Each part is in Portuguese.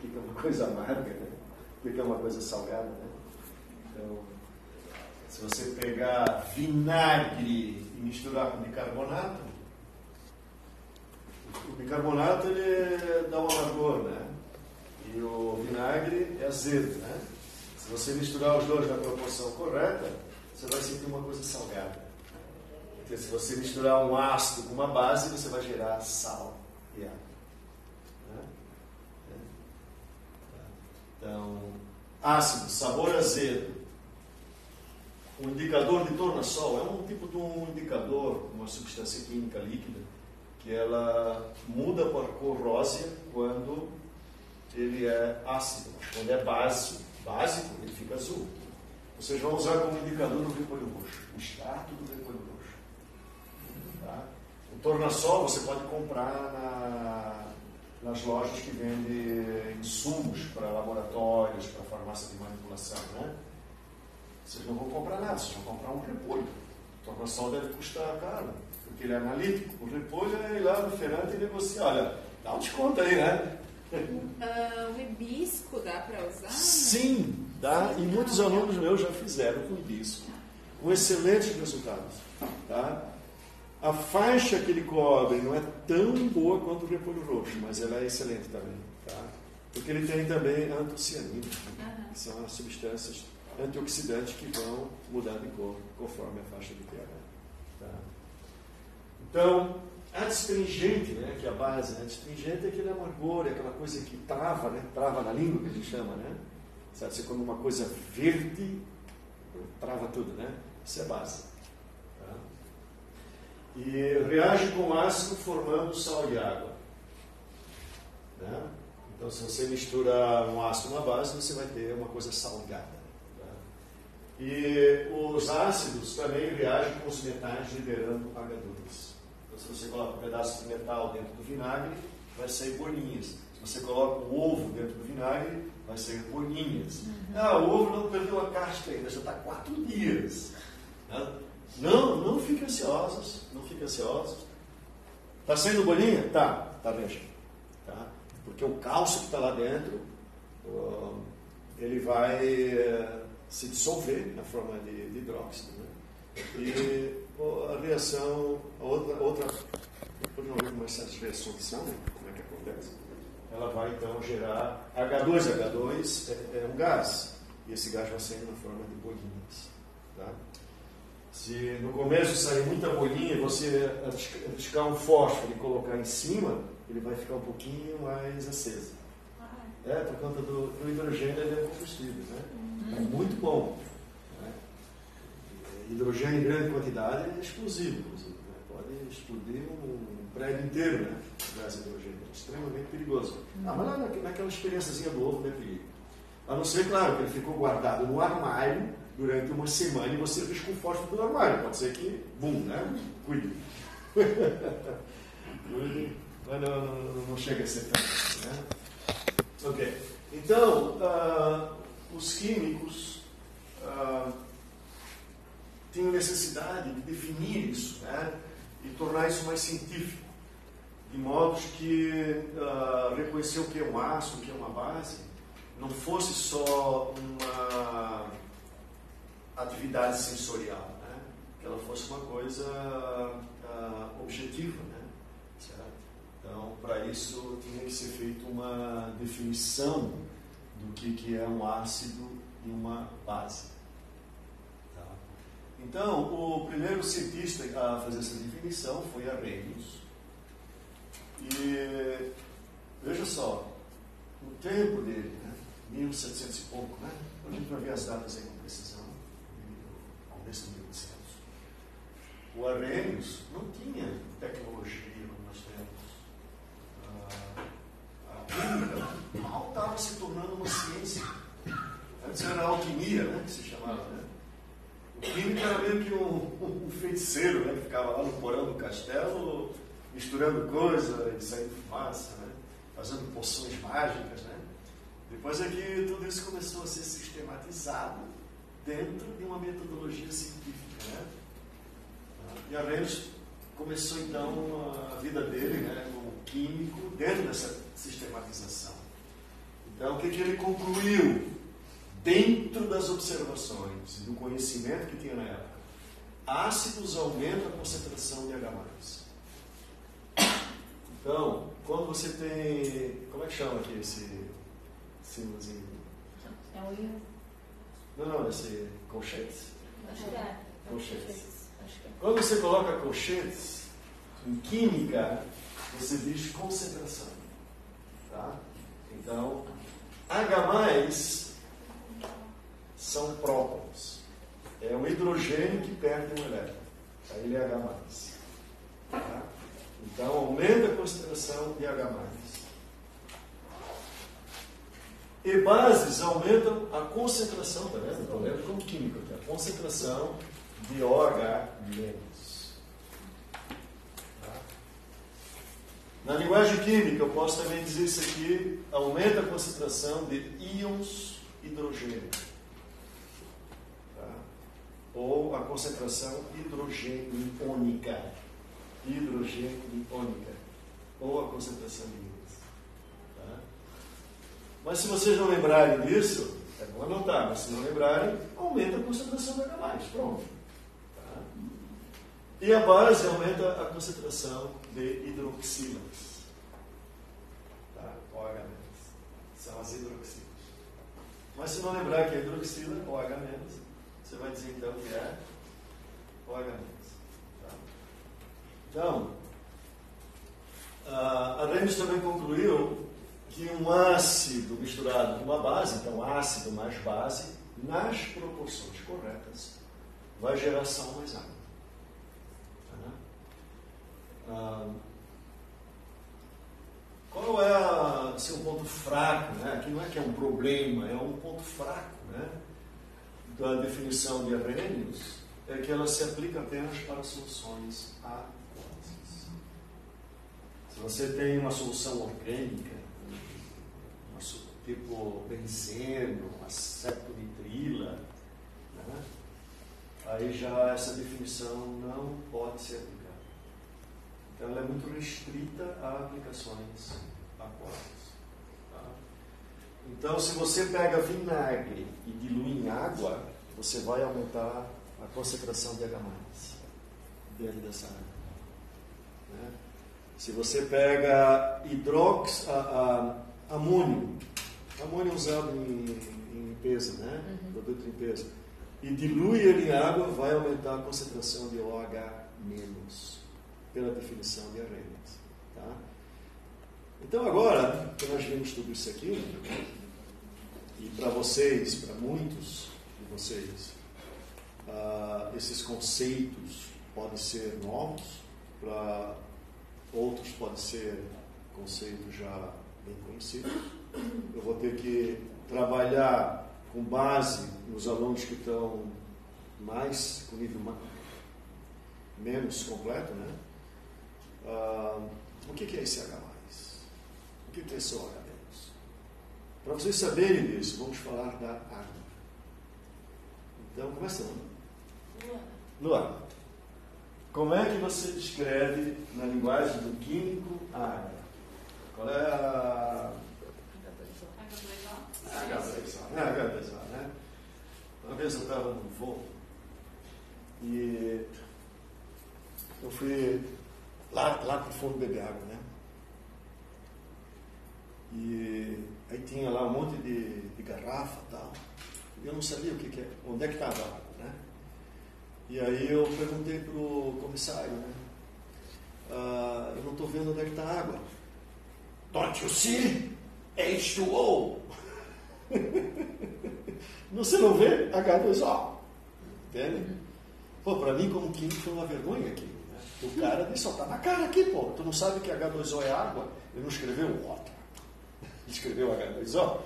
que é uma coisa amarga, né? que é uma coisa salgada. Né? Então, se você pegar vinagre e misturar com bicarbonato, o bicarbonato ele dá um amargor, né? E o vinagre é azedo, né? Se você misturar os dois na proporção correta, você vai sentir uma coisa salgada. Porque se você misturar um ácido com uma base, você vai gerar sal e água. Né? Então, ácido, sabor azedo. O indicador de tornassol é um tipo de um indicador, uma substância química líquida, que ela muda para cor rósea quando ele é ácido. Quando é básico, básico ele fica azul. Vocês vão usar como indicador o repolho roxo, o extrato do repolho roxo. Tá? O tornassol você pode comprar na, nas lojas que vendem insumos para laboratórios, para farmácia de manipulação. Né? Vocês não vão comprar nada, vocês vão comprar um repolho. O tornassol deve custar caro, porque ele é analítico. O repolho é ir lá no feirante e negociar. Olha, dá um desconto aí, né? Uh, o hibisco dá para usar? Sim, dá. E muitos alunos meus já fizeram com hibisco. Com excelentes resultados. Tá? A faixa que ele cobre não é tão boa quanto o repolho roxo, mas ela é excelente também. Tá? Porque ele tem também antocianina, que são as substâncias antioxidantes que vão mudar de cor conforme a faixa de pH. Tá? Então, Adstringente, né, que é a base, né? adstringente é aquele amargor, é aquela coisa que trava, né? trava na língua, que a gente chama, né? Sabe, você come uma coisa verde, trava tudo, né? Isso é base. E reage com ácido formando sal e água. Né? Então, se você mistura um ácido uma base, você vai ter uma coisa salgada. Tá? E os ácidos também reagem com os metais liberando H2 se você coloca um pedaço de metal dentro do vinagre, vai sair bolinhas. Se você coloca um ovo dentro do vinagre, vai sair bolinhas. Uhum. Ah, o ovo não perdeu a casca ainda, já está quatro dias. Não, não fiquem ansiosos, não fiquem ansiosos. Está saindo bolinha? Tá, tá veja. Tá? Porque o cálcio que está lá dentro, ele vai eh, se dissolver na forma de, hidróxido. Né? E a reação, a outra, outra depois não ver como essas reações são, né? como é que acontece. Ela vai então gerar H2. H2 é, é um gás, e esse gás vai sair na forma de bolinhas. Tá? Se no começo sair muita bolinha e você arriscar um fósforo e colocar em cima, ele vai ficar um pouquinho mais aceso. É, por conta do, do hidrogênio ele é combustível. Né? Uhum. É muito bom hidrogênio em grande quantidade é explosivo, inclusive. Né? Pode explodir um, prédio inteiro, né? Gás hidrogênio. É extremamente perigoso. Ah, mas na, naquela experiênciazinha do ovo, né, perigo. A não ser, claro, que ele ficou guardado no armário durante uma semana e você risca o fósforo do armário. Pode ser que, bum, né? Cuide. mas não, não, não, chega a ser tanto assim, né? Ok. Então, uh, os químicos. Uh, tenho necessidade de definir isso né? e tornar isso mais científico, de modo que uh, reconhecer o que é um aço, o que é uma base, não fosse só uma atividade sensorial, né? que ela fosse uma coisa uh, objetiva. Né? Certo? Então, para isso, tinha que ser feita uma definição do que, que é um ácido e uma base. Então, o primeiro cientista a fazer essa definição foi Arrhenius. E veja só, o tempo dele, né, 1700 e pouco, né? A gente vai ver as datas aí com precisão, de 1800. O Arrhenius não tinha tecnologia como nós temos. Ah, mal estava se tornando uma ciência. Antes era alquimia, né, que se chamava, né? O químico era meio que um, um feiticeiro, né? Que ficava lá no porão do castelo, misturando coisa e saindo fumaça, né? Fazendo poções mágicas, né? Depois é que tudo isso começou a ser sistematizado dentro de uma metodologia científica, né? E a Reynolds começou então a vida dele, né? Como químico dentro dessa sistematização. Então, o que, que ele concluiu? Dentro das observações e do conhecimento que tinha na época, ácidos aumentam a concentração de H+. Então, quando você tem. Como é que chama aqui esse símbolozinho? É o. Não, não, esse colchetes. Acho que é. Colchetes. Que é. Quando você coloca colchetes, em química, você diz concentração. Tá? Então, H são prótons. É um hidrogênio que perde um elétron. Aí ele é H. Tá? Então, aumenta a concentração de H. E bases aumentam a concentração, tá vendo? Estou lendo como químico aqui. A concentração de OH menos. Tá? Na linguagem química, eu posso também dizer isso aqui: aumenta a concentração de íons hidrogênio. Tá? Ou a concentração hidrogênio-ônica. Hidrogênio-ônica. Ou a concentração de. Tá? Mas se vocês não lembrarem disso, é bom anotar, mas se não lembrarem, aumenta a concentração de H+. Pronto. Tá? E a base aumenta a concentração de hidroxilas. Tá? OH-. São as hidroxilas. Mas se não lembrar que é hidroxila, OH-, você vai dizer então que é OH-. Tá? Então, a Remes também concluiu que um ácido misturado com uma base, então ácido mais base, nas proporções corretas, vai gerar sal mais água. Tá? Ah, qual é a, seu ponto fraco? Né? Aqui não é que é um problema, é um ponto fraco né? da definição de Arrhenius, é que ela se aplica apenas para soluções aquosas. Se você tem uma solução orgânica, tipo benzeno, acetonitrila, né? aí já essa definição não pode ser aplicada. Então ela é muito restrita a aplicações aquosas. tá? Então, se você pega vinagre e dilui em água, você vai aumentar a concentração de H+, dentro dessa água. né? Se você pega hidrox, a, a, amônio, amônio é usado em, em limpeza, né? produto de limpeza, e dilui ele em água, vai aumentar a concentração de OH menos, pela definição de Arrhenius. Tá? Então agora, que nós vimos tudo isso aqui, e para vocês, para muitos de vocês, ah, esses conceitos podem ser novos, para outros podem ser conceitos já bem conhecidos. Eu vou ter que trabalhar com base nos alunos que estão mais com nível ma- menos completo, né? Ah, o que é esse H+. O que é esse OH-? Para vocês saberem disso, vamos falar da água. Então, começando. Luana, como é que você descreve, na linguagem do químico, a água? Qual é a H2O, né? H2O, né? Uma vez eu estava num voo e eu fui lá, lá para o fundo beber água, né? E aí tinha lá um monte de, de garrafa e tal. E eu não sabia o que, que é, onde é que estava a água, né? E aí eu perguntei para o comissário, né? "Ah, eu não estou vendo onde é que está a água. Don't you see? H2O. Você não vê H2O. Entende? Pô, para mim, como químico, foi uma vergonha aquilo. Né? O cara disse, ó, tá na cara aqui, pô. Tu não sabe que H2O é água? Ele não escreveu water. Ele escreveu H2O.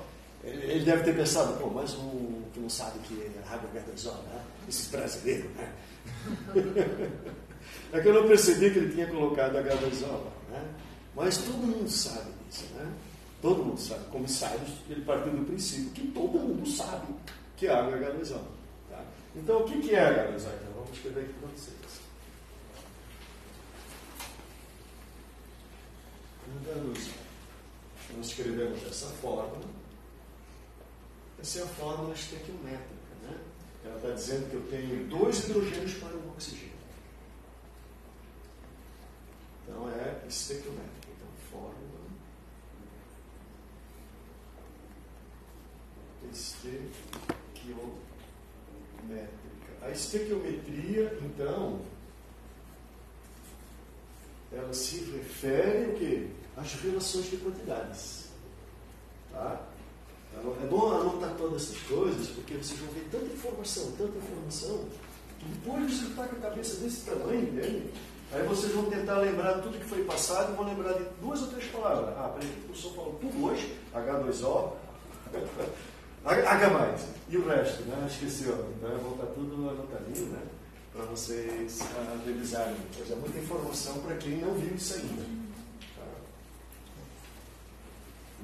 Ele, ele deve ter pensado, pô, mas um que não sabe que é água é H2O, né? Esses brasileiros, né? É que eu não percebi que ele tinha colocado H2O, né? Mas todo mundo sabe disso, né? Todo mundo sabe. Comissários, ele partiu do princípio que todo mundo sabe que a água é H2O. Tá? Então, o que que é H2O? Então, vamos escrever aqui para vocês. H2O. Nós escrevemos dessa forma. Essa é a fórmula estequiométrica. Né? Ela está dizendo que eu tenho dois hidrogênios para um oxigênio. Então é estequiométrica. Então, fórmula estequiométrica. A estequiometria, então, ela se refere o quê? às relações de quantidades. Tá? Então, é bom anotar todas essas coisas, porque vocês vão ver tanta informação, tanta informação, que depois você está com a cabeça desse tamanho, entende? Aí vocês vão tentar lembrar tudo que foi passado e vão lembrar de duas ou três palavras. Ah, peraí, o professor falou tudo hoje, H2O, H e o resto, né? Esqueceu. Então eu vou estar tudo anotadinho, né? Para vocês uh, revisarem. Pois é muita informação para quem não viu isso ainda. Tá?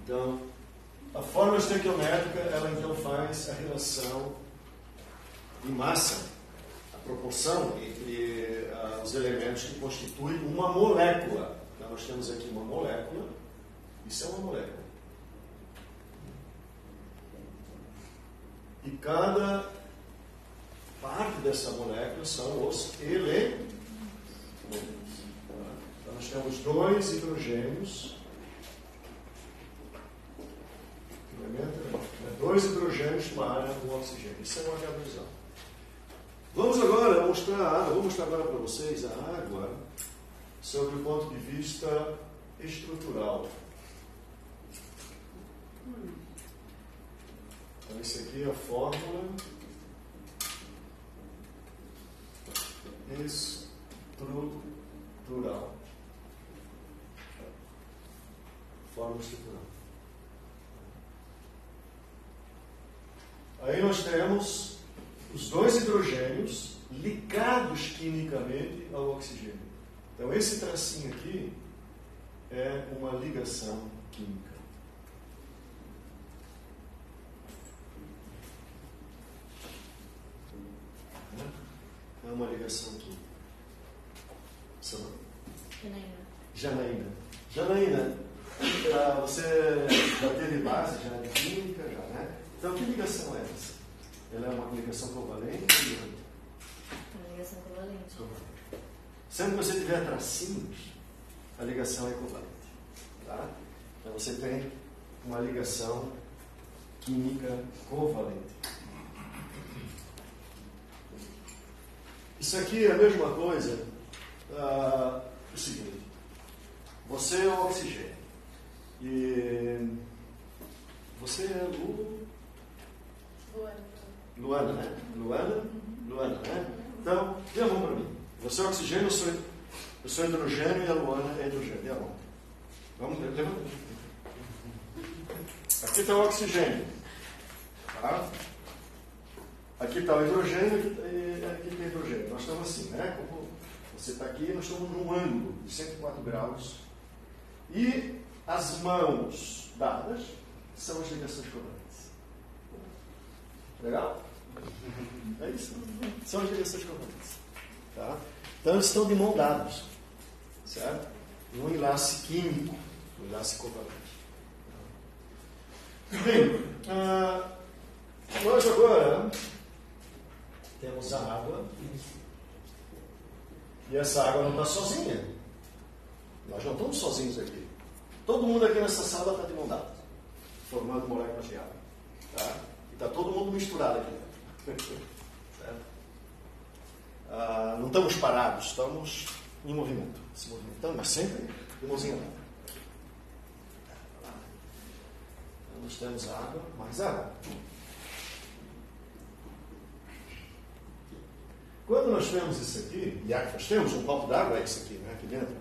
Então, a forma estequiométrica, ela então faz a relação de massa, a proporção entre uh, os elementos que constituem uma molécula. Então, nós temos aqui uma molécula, isso é uma molécula. E cada parte dessa molécula são os elementos. Então, nós temos dois hidrogênios dois hidrogênios para um oxigênio. Isso é uma H2O. Vamos agora mostrar a água. Vou mostrar agora para vocês a água sobre o ponto de vista estrutural. Então, esse aqui é a fórmula estrutural. Fórmula estrutural. Aí nós temos os dois hidrogênios ligados quimicamente ao oxigênio. Então, esse tracinho aqui é uma ligação química. É uma ligação química. Seu nome? Janaína. Janaína, Janaína, você já teve base já de química, já, né? Então, que ligação é essa? Ela é uma ligação covalente? Uma ligação covalente. covalente. Sempre que você tiver tracinhos, a ligação é covalente. Tá? Então, você tem uma ligação química covalente. Isso aqui é a mesma coisa. Ah, o seguinte: você é o oxigênio. E você é o Luana, né? Luana? Luana, né? Então, dê a mão para mim. Você é oxigênio, eu sou, eu sou hidrogênio e a Luana é hidrogênio. Dê a mão. Vamos, levanta. Aqui está o oxigênio. Tá? Aqui está o hidrogênio e aqui o hidrogênio. Nós estamos assim, né? Como você está aqui, nós estamos num ângulo de 104 graus. E as mãos dadas são as ligações coladas. Legal? É isso. São as direções correntes. Tá? Então eles estão de mão dados. Certo? Um enlace químico, um enlace covalente. Bem, ah, nós agora temos a água. E essa água não está sozinha. Nós não estamos sozinhos aqui. Todo mundo aqui nessa sala está de mão dadas, formando moléculas de água. Tá? Está todo mundo misturado aqui Ah, não estamos parados, estamos em movimento. Se movimentando, mas sempre de mãozinha. Então, nós temos água, mais água. Quando nós temos isso aqui, e aqui nós temos um copo d'água, é isso aqui, né? aqui dentro.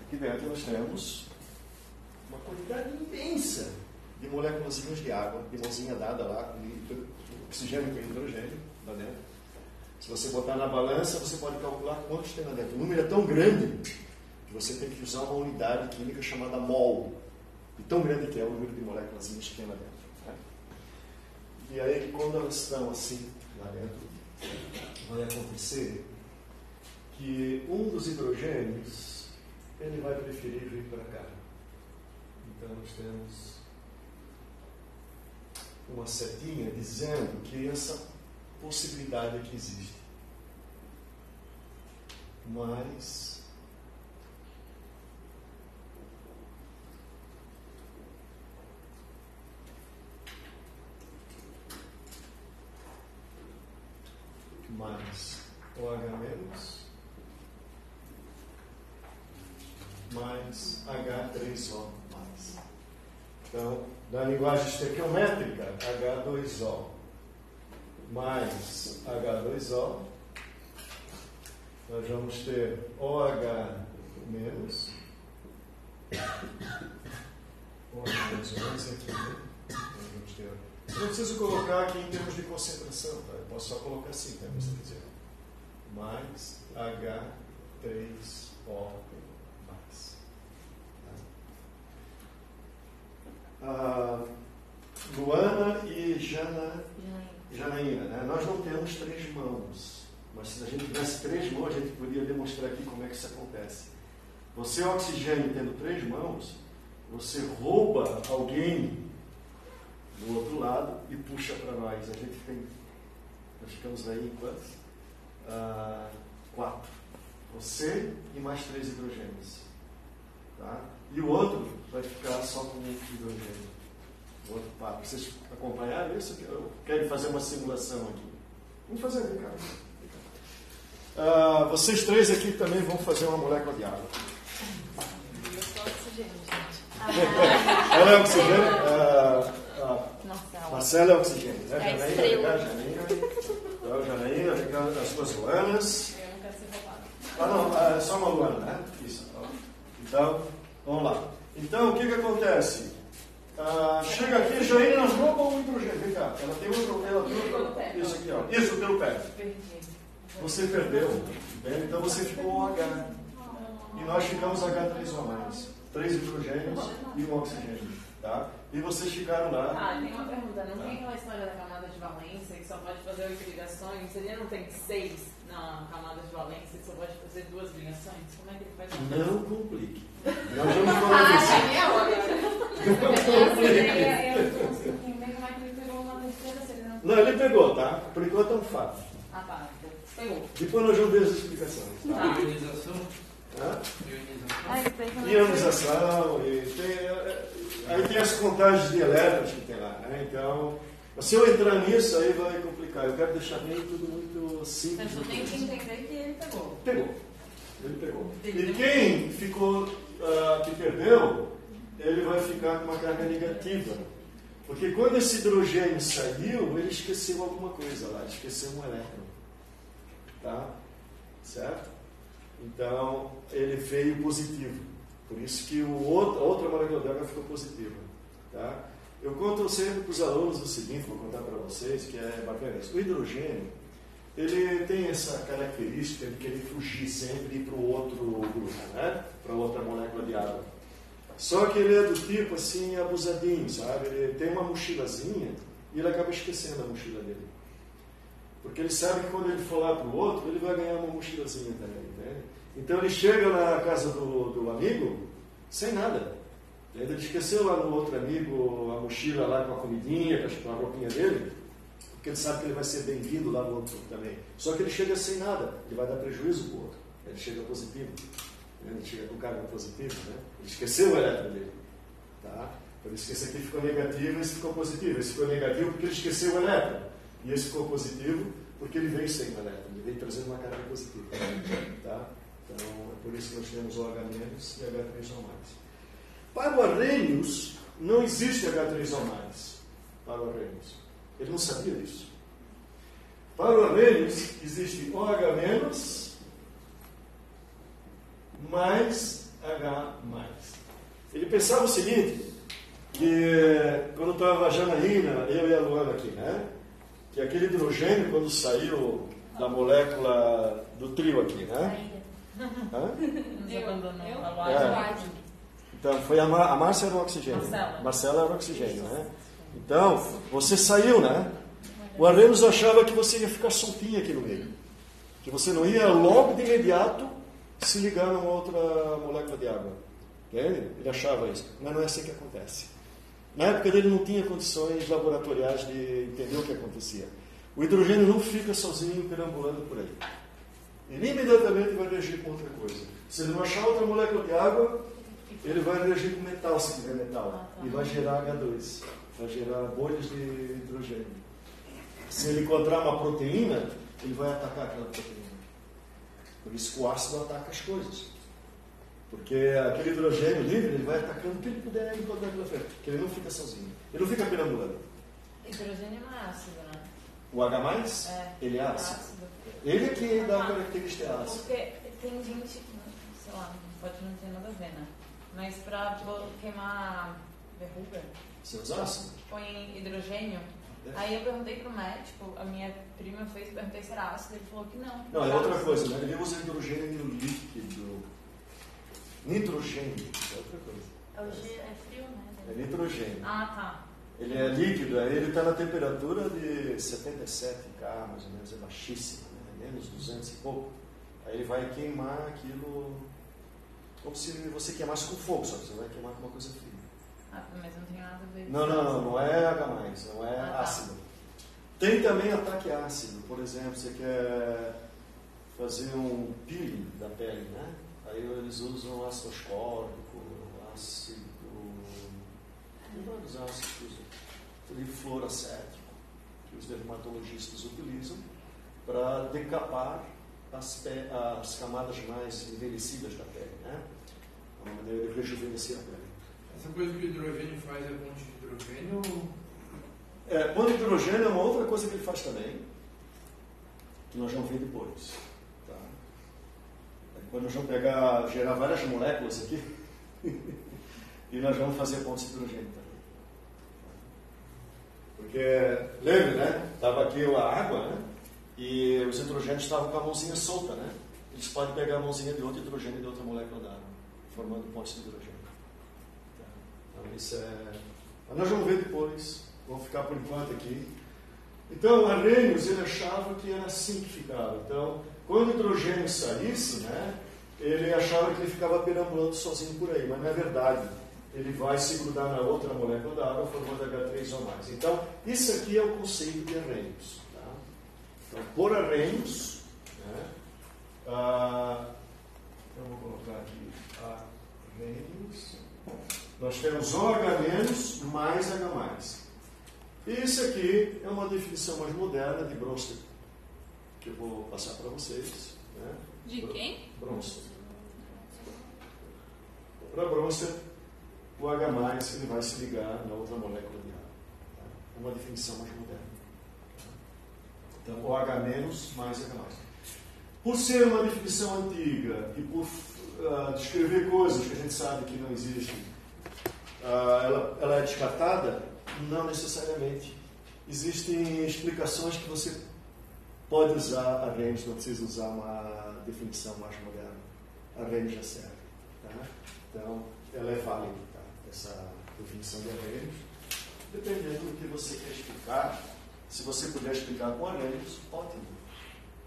Aqui dentro nós temos uma quantidade imensa de moléculas de água, de mãozinha dada lá, com oxigênio com hidrogênio lá dentro. Se você botar na balança, você pode calcular quantos tem lá dentro. O número é tão grande que você tem que usar uma unidade química chamada mol. E tão grande que é o número de moléculas que tem lá dentro. Né? E aí, quando elas estão assim vai acontecer que um dos hidrogênios ele vai preferir vir para cá. Então nós temos uma setinha dizendo que essa possibilidade aqui existe. Mas mais OH menos mais H3O mais. Então, na linguagem estequiométrica, H2O mais H2O, nós vamos ter OH menos OH menos aqui? Nós vamos ter eu não preciso colocar aqui em termos de concentração, tá? eu posso só colocar assim, tá? Você dizer. Mais H3O mais. Tá? Ah, Luana e Jana, Janaína, né? nós não temos três mãos, mas se a gente tivesse três mãos, a gente poderia demonstrar aqui como é que isso acontece. Você, oxigênio, tendo três mãos, você rouba alguém do outro lado e puxa para nós. A gente tem, nós ficamos aí em quantos? Ah, quatro. Você e mais três hidrogênios. Tá? E o outro vai ficar só com um hidrogênio. O outro par. Vocês acompanharam isso? Quero fazer uma simulação aqui. Vamos fazer, vem cá. Ah, vocês três aqui também vão fazer uma molécula de água. Eu sou oxigênio, gente. Ela é oxigênio? Ah, Marcela. Marcela é oxigênio, né? É Janaína, estrela. né? Janaína. Então, Janaína, fica as suas Luanas. Eu não quero ser roubada. Ah, não, ah, é só uma Luana, né? Isso. Então, vamos lá. Então, o que que acontece? Ah, chega aqui, Janaína nós roubam o hidrogênio. Vem cá, ela tem outro. Ela tem outro. pé. Isso aqui, ó. Isso pelo pé. Perdi. Você perdeu, entende? Então você ficou um H. E nós ficamos H3O mais. Três hidrogênios e um oxigênio. Tá? E vocês ficaram lá. Ah, tem uma pergunta. Não tem aquela história da camada de valência que só pode fazer oito ligações? Ele não tem seis na camada de valência que só pode fazer duas ligações? Como é que ele faz isso? Não complique. Nós vamos falar Ah, disso. genial agora. Não complique. Eu não consigo entender como é que ele pegou uma terceira se ele não... Não, ele pegou, tá? Por enquanto é um fato. Ah, tá. Pegou. Depois nós vamos ver as explicações. Tá? Tá. Ionização. Hã? Ionização. Eu e tem, é, aí tem as contagens de elétrons que tem lá. Né? Então, se eu entrar nisso, aí vai complicar. Eu quero deixar bem tudo muito simples. Mas tu tem que entender que ele pegou. Pegou. Ele pegou. E quem ficou, ah, que perdeu, ele vai ficar com uma carga negativa. Porque quando esse hidrogênio saiu, ele esqueceu alguma coisa lá, esqueceu um elétron. Tá? Certo? Então, ele veio positivo. Por isso que o outro, a outra molécula d'água ficou positiva. Tá? Eu conto sempre para os alunos o seguinte, vou contar para vocês, que é bacana isso. O hidrogênio, ele tem essa característica de querer fugir sempre para o outro grupo, né? para outra molécula de água. Só que ele é do tipo assim, abusadinho, sabe? Ele tem uma mochilazinha e ele acaba esquecendo a mochila dele. Porque ele sabe que quando ele for lá para o outro, ele vai ganhar uma mochilazinha também. Né? Então ele chega na casa do, do amigo sem nada. Ele esqueceu lá no outro amigo a mochila lá com a comidinha, com a- roupinha dele, porque ele sabe que ele vai ser bem-vindo lá no outro também. Só que ele chega sem nada, ele vai dar prejuízo para o outro. Ele chega positivo. né? Ele chega com carga positiva. Né? Ele esqueceu o elétron dele. Tá? Por isso que esse aqui ficou negativo e esse ficou positivo. Esse ficou negativo porque ele esqueceu o elétron. E esse ficou positivo porque ele veio sem o elétron. Ele veio trazendo uma carga positiva. Tá? Então, é por isso que nós temos OH- e H3O+. Para o Arrhenius, não existe H3O+. Para o Arrhenius. Ele não sabia disso. Para o Arrhenius, existe OH- mais H+. Ele pensava o seguinte, que quando estava a Janaína, eu e a Luana aqui, né? Que aquele hidrogênio, quando saiu da molécula do trio aqui, né? Hã? Abandonou. Eu? A É. Então, foi a, Mar a Márcia era o oxigênio. Marcela. Marcela era o oxigênio, né? Então, você saiu, né? O Arrenos achava que você ia ficar soltinho aqui no meio. Que você não ia logo de imediato se ligar numa outra molécula de água. Entende? Ele achava isso. Mas não é assim que acontece. Na época dele não tinha condições laboratoriais de entender o que acontecia. O hidrogênio não fica sozinho perambulando por aí. Ele imediatamente vai reagir com outra coisa. Se ele não achar outra molécula de água, ele vai reagir com metal, se tiver metal, e vai gerar H2, vai gerar bolhas de hidrogênio. Se ele encontrar uma proteína, ele vai atacar aquela proteína. Por isso que o ácido ataca as coisas. Porque aquele hidrogênio livre, ele vai atacando o que ele puder encontrar pela frente. Porque ele não fica sozinho. Ele não fica perambulando. Hidrogênio é ácido, né? O H+, É. ele é ácido. Ele é que dá a característica ácida. Porque tem gente, sei lá, pode não ter nada a ver, né? Mas pra queimar verruga, Seus ácidos? põe hidrogênio. Aí eu perguntei pro médico, a minha prima fez, perguntei se era ácido, ele falou que não. Não, é outra coisa, né? Ele usa hidrogênio líquido. Nitrogênio, é outra coisa. Hoje é frio, né? É nitrogênio. Ah, tá. Ele é líquido, aí ele está na temperatura de 77 K, mais ou menos, é baixíssimo, né? menos 200 e pouco. Aí ele vai queimar aquilo como se você queimasse com fogo, só que você vai queimar com uma coisa fria. Ah, mas não tem nada a ver com Não, não, não, não é H+, não é Ah, tá. ácido. Tem também ataque ácido, por exemplo, você quer fazer um peeling da pele, né? Aí eles usam ácido ascórbico, ácido... Vários ácidos que usam. Trifluoracético, que os dermatologistas utilizam para decapar as, pe- as camadas mais envelhecidas da pele, né? Uma maneira de rejuvenescer a pele. Essa coisa que o hidrogênio faz é ponte de hidrogênio É, ponto de hidrogênio é uma outra coisa que ele faz também, que nós vamos ver depois. Nós vamos pegar, gerar várias moléculas aqui e nós vamos fazer pontos de hidrogênio. Porque, lembra, né? Estava aqui a água, né? E os hidrogênios estavam com a mãozinha solta, né? Eles podem pegar a mãozinha de outro hidrogênio e de outra molécula d'água, formando pontes de hidrogênio. Tá? Então, isso é. Mas nós vamos ver depois. Vamos ficar por enquanto aqui. Então, Arrhenius, ele achava que era assim que ficava. Então, quando o hidrogênio saísse, né, ele achava que ele ficava perambulando sozinho por aí, mas não é verdade. Ele vai se grudar na outra molécula da água, formando H3 ou mais. Então, isso aqui é o conceito de Arrhenius. Tá? Então, por Arrhenius, né, ah, eu vou colocar aqui Arrhenius. Nós temos OH- mais H+. Isso aqui é uma definição mais moderna de Bronsted, que eu vou passar para vocês. Né? De quem? Bronsted. Para Bronsted, o H+, ele vai se ligar na outra molécula de água. tá? É uma definição mais moderna. Então, OH- mais H+. Por ser uma definição antiga e por ah, descrever coisas que a gente sabe que não existem, ah, ela, ela é descartada? Não necessariamente. Existem explicações que você pode usar a range, não precisa usar uma definição mais moderna. A range é. Tá? Então, ela é válida, tá? essa definição de range, dependendo do que você quer explicar. Se você puder explicar com arranjos, ótimo.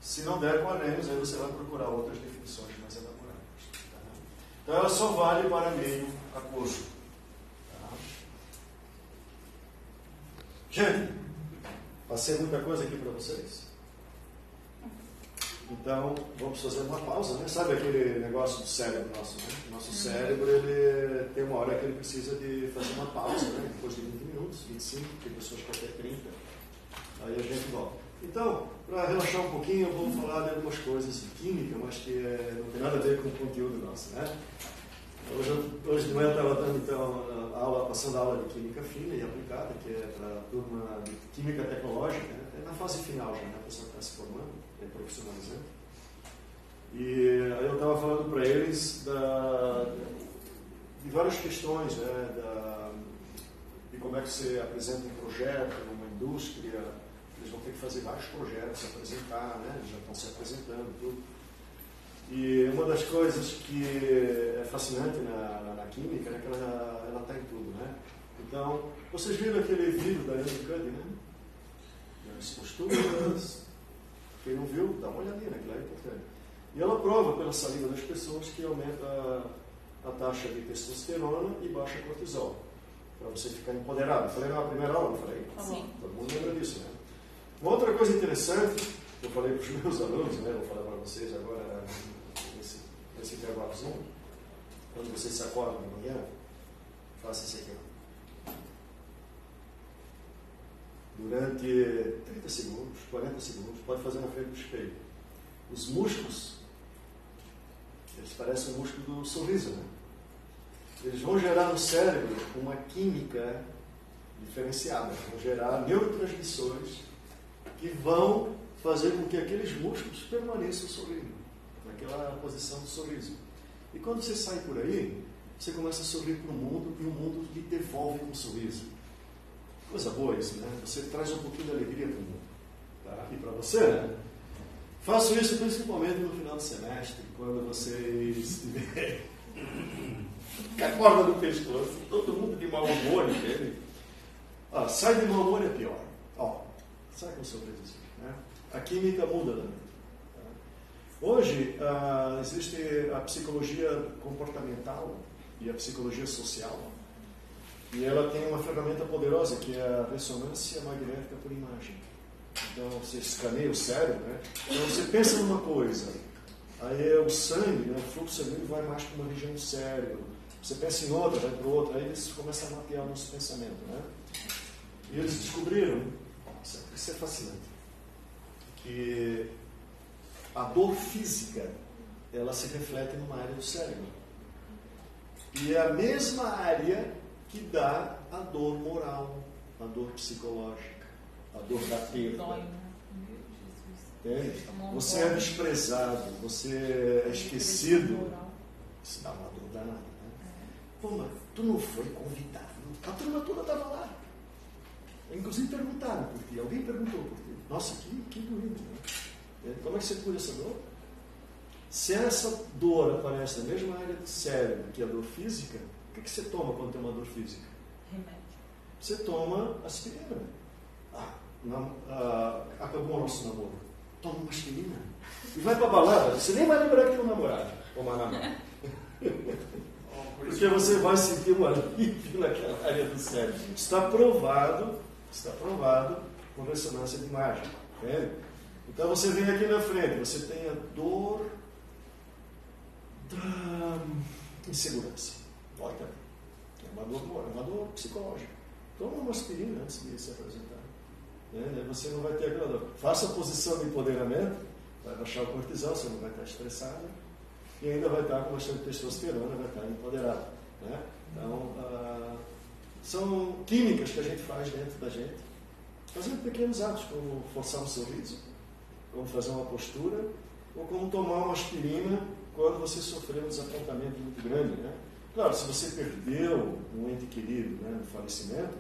Se não der com arranjos, aí você vai procurar outras definições mais elaboradas. tá? Então, ela só vale para meio aquoso. Tá? Gente, passei muita coisa aqui para vocês. Então, vamos fazer uma pausa, né? Sabe aquele negócio do cérebro nosso, né? Nosso cérebro, ele tem uma hora que ele precisa de fazer uma pausa, né? Depois de 20 minutos, 25, tem pessoas que até 30. Aí a gente volta. Então, para relaxar um pouquinho, eu vou falar de algumas coisas de química, mas que eh, não tem nada a ver com o conteúdo nosso, né? Hoje, hoje de manhã eu estava dando então, a aula, passando a aula de química fina e aplicada, que é para a turma de química tecnológica, né? é na fase final já, né? a pessoa está se formando, é profissionalizando. E aí eu estava falando para eles da, de várias questões, né? da, de como é que você apresenta um projeto numa indústria, eles vão ter que fazer vários projetos, se apresentar, né? eles já estão se apresentando, tudo. E uma das coisas que é fascinante na, na, química é que ela está em tudo, né? Então, vocês viram aquele vídeo da Anne Cuddy, né? As posturas. Quem não viu, dá uma olhadinha, aquilo é importante. E ela prova pela saliva das pessoas que aumenta a, a taxa de testosterona e baixa cortisol. para você ficar empoderado. Falei na primeira aula, não falei? Sim. Todo mundo lembra disso, né? Uma outra coisa interessante, que eu falei para os meus alunos, né? Vou falar para vocês agora nesse, nesse intervalozinho. Quando vocês se acordam de manhã, faça isso aqui. ó. Durante 30 segundos, 40 segundos, pode fazer na frente do espelho. Os músculos, eles parecem o músculo do sorriso, né? Eles vão gerar no cérebro uma química diferenciada, vão gerar neurotransmissores que vão fazer com que aqueles músculos permaneçam sorrindo, naquela posição de sorriso. E quando você sai por aí, você começa a sorrir para o mundo e o mundo lhe devolve um sorriso. Coisa boa isso, né? Você traz um pouquinho de alegria para o mundo. Tá? E para você, né? Faço isso principalmente no final do semestre, quando vocês com a corda do pescoço, todo mundo de mau humor, entende? Ah, sai de mau humor é pior. Ó, sai com sorriso. Né? A química muda também. Tá? Hoje, ah, existe a psicologia comportamental e a psicologia social. E ela tem uma ferramenta poderosa que é a ressonância magnética por imagem. Então, você escaneia o cérebro, né? Então, você pensa numa coisa, aí o sangue, né, o fluxo sanguíneo vai mais para uma região do cérebro. Você pensa em outra, vai para outra, aí eles começam a mapear o nosso pensamento, né? E eles descobriram, isso é fascinante, que a dor física, ela se reflete numa área do cérebro. E é a mesma área que dá a dor moral, a dor psicológica, a dor da perda. Né? Jesus. Entende? Você é desprezado, você é esquecido. Isso dá uma dor danada, né? Pô, mas tu não foi convidado. A turma toda estava lá. Inclusive perguntaram por ti. Alguém perguntou por ti. Nossa, que, que doído, né? Como é que você cura essa dor? Se essa dor aparece na mesma área do cérebro que a dor física, o que, que você toma quando tem uma dor física? Remédio. Você toma aspirina. Ah, nam- ah, acabou o nosso namoro. Toma uma aspirina. E vai pra balada. Você nem vai lembrar que tem um namorado. Ou uma namorada. Porque você vai sentir um alívio naquela área do cérebro. Está provado, está provado com ressonância de imagem. Entende? Então você vem aqui na frente, você tem a dor da insegurança. Olha, é uma dor, é uma dor psicológica. Toma uma aspirina antes de se apresentar. Né? Você não vai ter aquela dor. Faça a posição de empoderamento, vai baixar o cortisol, você não vai estar estressado e ainda vai estar com bastante testosterona, vai estar empoderado. Né? Então, ah, são químicas que a gente faz dentro da gente, fazendo pequenos atos, como forçar um sorriso, como fazer uma postura, ou como tomar uma aspirina quando você sofreu um desapontamento muito grande. Né? Claro, se você perdeu um ente querido né, no falecimento,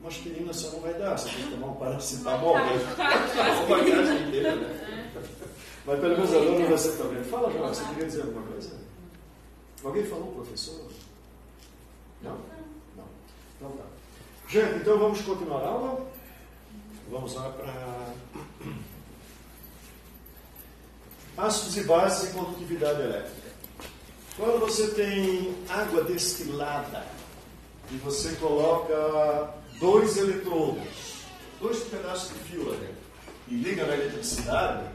uma aspirina só não vai dar, você tem que tomar um paracetamol. Né? Uma caixa inteira, né? Mas pelo menos a dona você também. Fala, João, você queria dizer alguma coisa? Alguém falou, professor? Não? Não. Então tá. Gente, então vamos continuar a aula. Vamos lá para ácidos e bases e condutividade elétrica. Quando você tem água destilada e você coloca dois eletrodos, dois pedaços de fio dentro, e liga na eletricidade,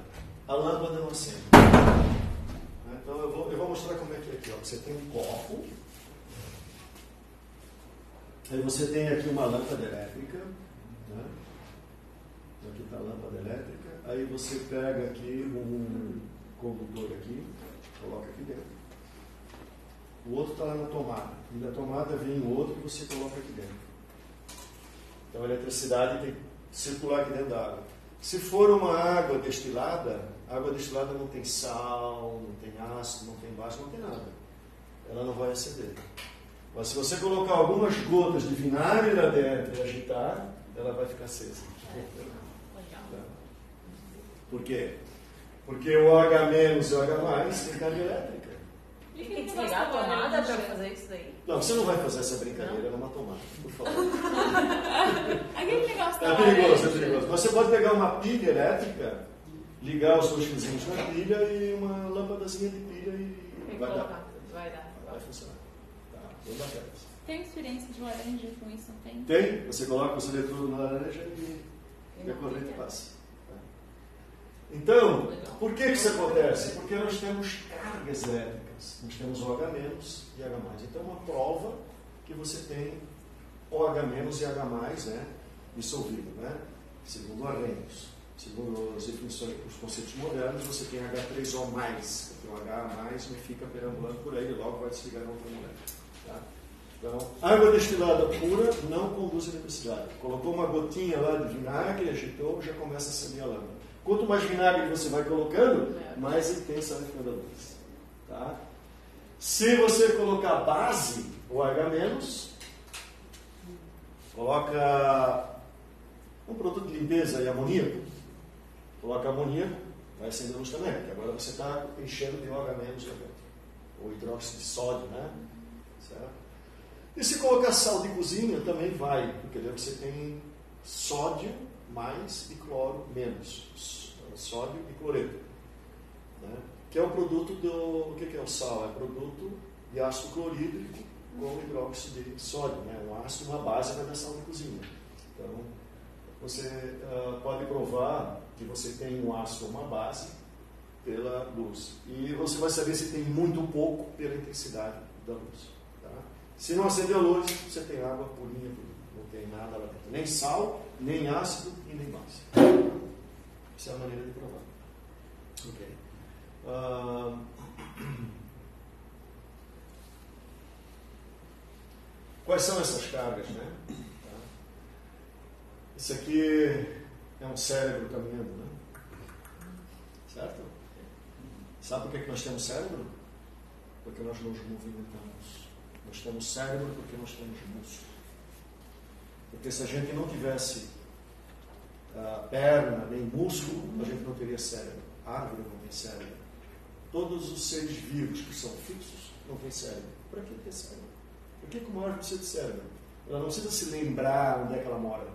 a lâmpada não acende. Então eu vou, eu vou mostrar como é que é aqui. Ó. Você tem um copo, aí você tem aqui uma lâmpada elétrica. Né? Aqui está a lâmpada elétrica. Aí você pega aqui um condutor aqui, coloca aqui dentro. O outro está lá na tomada. E da tomada vem o outro que você coloca aqui dentro. Então a eletricidade tem que circular aqui dentro da água. Se for uma água destilada, a água destilada não tem sal, não tem ácido, não tem base, não tem nada. Ela não vai acender. Mas se você colocar algumas gotas de vinagre lá dentro e agitar, ela vai ficar acesa. Legal. Por quê? Porque o H- e o H tem carga elétrica. E Tem que desligar a tomada para fazer isso daí. Não, você não vai fazer essa brincadeira numa tomada, por favor. Aquele negócio É perigoso, é perigoso. Mas você pode pegar uma pilha elétrica, ligar os dois fiozinhos na pilha e uma lâmpadazinha de pilha e vai colocar. dar. Vai dar. Vai funcionar. Tá, bem bacana. Tem experiência de laranja com isso, não tem? Tem, você coloca os eletrodos na laranja e, e a corrente passa. Então, por que, que isso acontece? Porque nós temos cargas elétricas, nós temos OH- e H+. Então, uma prova que você tem OH- e H+, né, dissolvido, né, segundo Arrhenius. Segundo as definições, os conceitos modernos, você tem H3O+, porque o H+, fica perambulando por aí e logo vai desligar na outra molécula. Tá? Então, água destilada pura não conduz eletricidade. Colocou uma gotinha lá de vinagre, agitou, já começa a acender a lâmpada. Quanto mais vinagre você vai colocando, mais intensa vai ficando a luz. Tá? Se você colocar base, o H-, coloca um produto de limpeza e amoníaco, coloca amoníaco, vai acender luz também, porque agora você está enchendo de OH- dentro, ou hidróxido de sódio, né? Certo? E se colocar sal de cozinha, também vai, porque você tem sódio mais e cloro menos. Sódio e cloreto. Né? Que é o produto do. O que é o sal? É produto de ácido clorídrico com hidróxido de sódio. Né? Um ácido, uma base dar sal de cozinha. Então, você uh, pode provar que você tem um ácido ou uma base pela luz. E você vai saber se tem muito ou pouco pela intensidade da luz. Tá? Se não acender a luz, você tem água purinha, não tem nada lá dentro. Nem sal, nem ácido e nem base. Essa é a maneira de provar. Ok. Quais são essas cargas, né? Tá. Esse aqui é um cérebro caminhando, né? Certo? Sabe por que, que nós temos cérebro? Porque nós nos movimentamos. Nós temos cérebro porque nós temos músculo. Porque se a gente não tivesse uh, perna nem músculo, a gente não teria cérebro. A árvore não tem cérebro. Todos os seres vivos que são fixos não têm cérebro. Para que ter cérebro? Por que, que uma árvore precisa de cérebro? Ela não precisa se lembrar onde é que ela mora.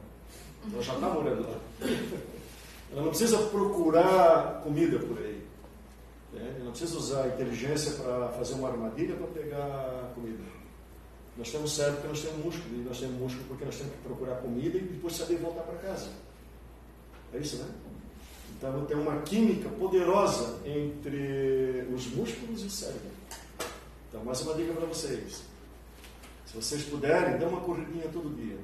Ela já está morando lá. Ela não precisa procurar comida por aí. Né? Ela não precisa usar a inteligência para fazer uma armadilha para pegar comida. Nós temos cérebro porque nós temos músculo, e nós temos músculo porque nós temos que procurar comida e depois saber voltar para casa. É isso, né? Então tem uma química poderosa entre os músculos e o cérebro. Então, mais uma dica para vocês. Se vocês puderem, dê uma corridinha todo dia.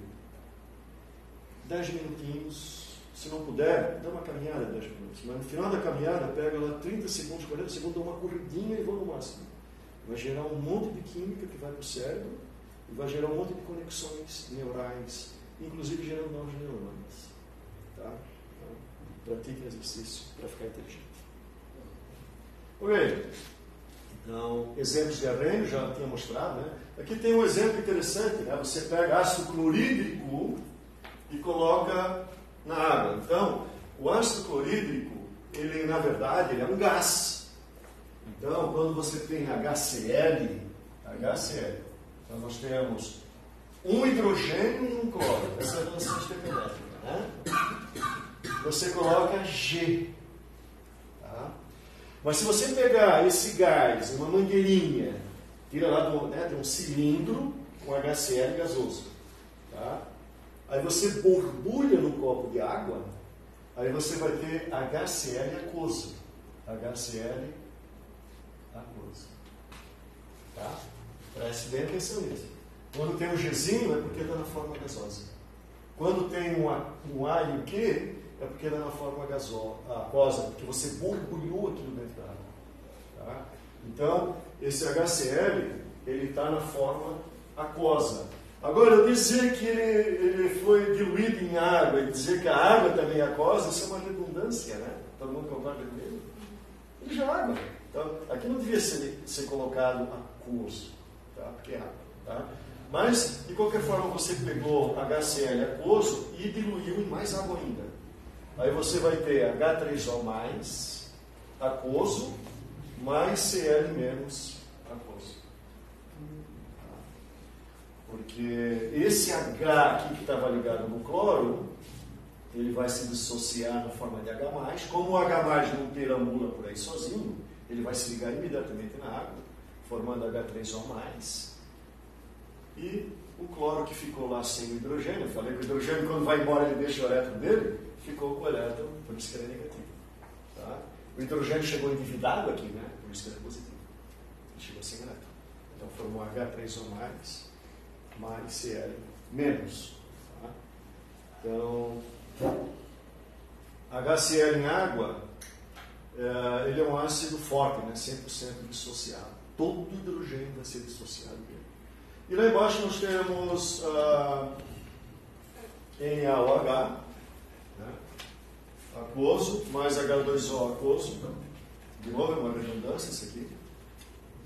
10 minutinhos. Se não puder, dê uma caminhada de 10 minutos. Mas no final da caminhada, pega lá 30 segundos, 40 segundos, dá uma corridinha e vou no máximo. Vai gerar um monte de química que vai para o cérebro e vai gerar um monte de conexões neurais, inclusive gerando novos neurônios. Tá? Então, pratique exercício para ficar inteligente. Ok. Então, exemplos de arranjo, já tinha mostrado, né? Aqui tem um exemplo interessante, né? Você pega ácido clorídrico e coloca na água. Então, o ácido clorídrico, ele na verdade, ele é um gás. Então, quando você tem HCl, HCl, então nós temos um hidrogênio e um cloro. Essa é a relação estequiométrica, né? Você coloca G. Tá? Mas se você pegar esse gás, uma mangueirinha, tira lá do, né, de um cilindro com HCl gasoso, tá? Aí você borbulha no copo de água, aí você vai ter HCl aquoso. HCl aquoso. Tá? Preste bem atenção nisso. Quando tem um Gzinho é porque está na forma gasosa. Quando tem um A, um A e um Q, é porque está na forma gasosa, aquosa, porque você borbulhou aquilo dentro da água. Tá? Então, esse HCl, ele está na forma aquosa. Agora, dizer que ele, ele foi diluído em água e dizer que a água também é aquosa, isso é uma redundância, né? Todo mundo concorda comigo? Ele já é água. Então, aqui não devia ser, ser colocado aquoso, tá? porque é água. Tá? Mas, de qualquer forma, você pegou HCl aquoso e diluiu em mais água ainda. Aí você vai ter H3O mais aquoso, mais Cl menos aquoso. Porque esse H aqui que estava ligado no cloro, ele vai se dissociar na forma de H+, como o H+, não perambula por aí sozinho, ele vai se ligar imediatamente na água, formando H3O+, e o cloro que ficou lá sem o hidrogênio, eu falei que o hidrogênio quando vai embora ele deixa o elétron dele, ficou com o elétron, por isso que ele é negativo. Tá? O hidrogênio chegou endividado aqui, né? por isso que ele é positivo. Ele chegou sem elétron. Então formou H3O mais, mais Cl menos. Tá? Então, HCl em água, é, ele é um ácido forte, né? 100% dissociado. Todo hidrogênio vai ser dissociado dele. E lá embaixo nós temos uh, NaOH, né? Aquoso, mais H2O aquoso. De novo, é uma redundância isso aqui.